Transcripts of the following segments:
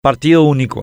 Partido único.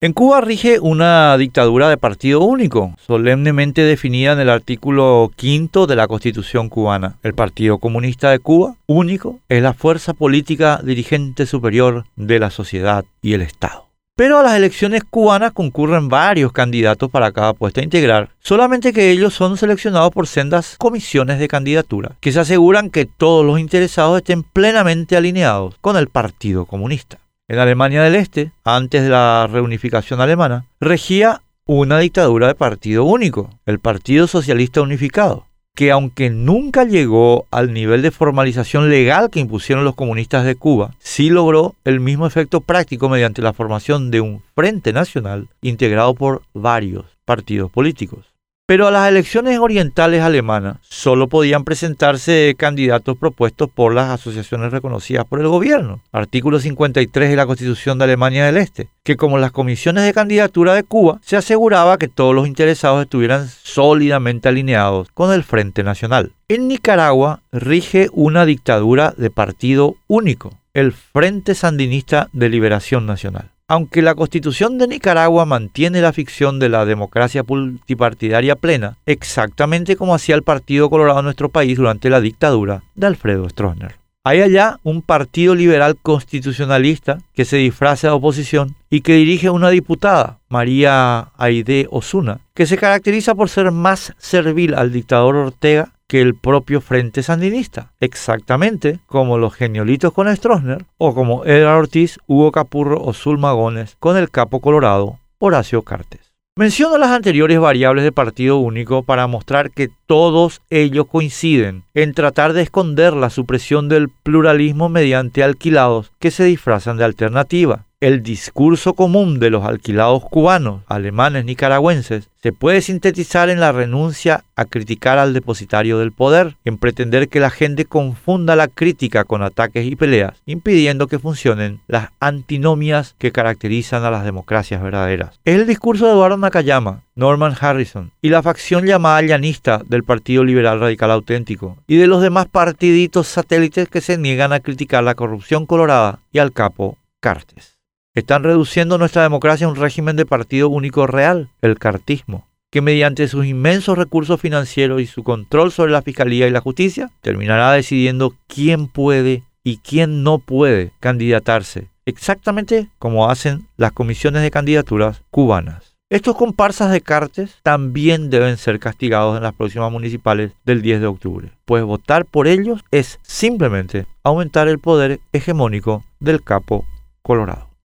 En Cuba rige una dictadura de partido único, solemnemente definida en el artículo quinto de la Constitución cubana. El Partido Comunista de Cuba, único, es la fuerza política dirigente superior de la sociedad y el Estado. Pero a las elecciones cubanas concurren varios candidatos para cada puesto a integrar, solamente que ellos son seleccionados por sendas comisiones de candidatura, que se aseguran que todos los interesados estén plenamente alineados con el Partido Comunista. En Alemania del Este, antes de la reunificación alemana, regía una dictadura de partido único, el Partido Socialista Unificado, que aunque nunca llegó al nivel de formalización legal que impusieron los comunistas de Cuba, sí logró el mismo efecto práctico mediante la formación de un Frente Nacional integrado por varios partidos políticos. Pero a las elecciones orientales alemanas solo podían presentarse candidatos propuestos por las asociaciones reconocidas por el gobierno. Artículo 53 de la Constitución de Alemania del Este, que como las comisiones de candidatura de Cuba, se aseguraba que todos los interesados estuvieran sólidamente alineados con el Frente Nacional. En Nicaragua rige una dictadura de partido único, el Frente Sandinista de Liberación Nacional. Aunque la constitución de Nicaragua mantiene la ficción de la democracia multipartidaria plena, exactamente como hacía el Partido Colorado en nuestro país durante la dictadura de Alfredo Stroessner. Hay allá un partido liberal constitucionalista que se disfraza de oposición y que dirige una diputada, María Aide Osuna, que se caracteriza por ser más servil al dictador Ortega que el propio Frente Sandinista, exactamente como los geniolitos con Stroessner o como Edgar Ortiz, Hugo Capurro o Zulma Gómez con el capo colorado Horacio Cartes. Menciono las anteriores variables de partido único para mostrar que todos ellos coinciden en tratar de esconder la supresión del pluralismo mediante alquilados que se disfrazan de alternativa el discurso común de los alquilados cubanos, alemanes, nicaragüenses, se puede sintetizar en la renuncia a criticar al depositario del poder, en pretender que la gente confunda la crítica con ataques y peleas, impidiendo que funcionen las antinomias que caracterizan a las democracias verdaderas. Es el discurso de Eduardo Nakayama, Norman Harrison y la facción llamada llanista del Partido Liberal Radical Auténtico y de los demás partiditos satélites que se niegan a criticar la corrupción colorada y al capo Cartes. Están reduciendo nuestra democracia a un régimen de partido único real, el cartismo, que mediante sus inmensos recursos financieros y su control sobre la fiscalía y la justicia, terminará decidiendo quién puede y quién no puede candidatarse, exactamente como hacen las comisiones de candidaturas cubanas. Estos comparsas de cartes también deben ser castigados en las próximas municipales del 10 de octubre, pues votar por ellos es simplemente aumentar el poder hegemónico del capo colorado.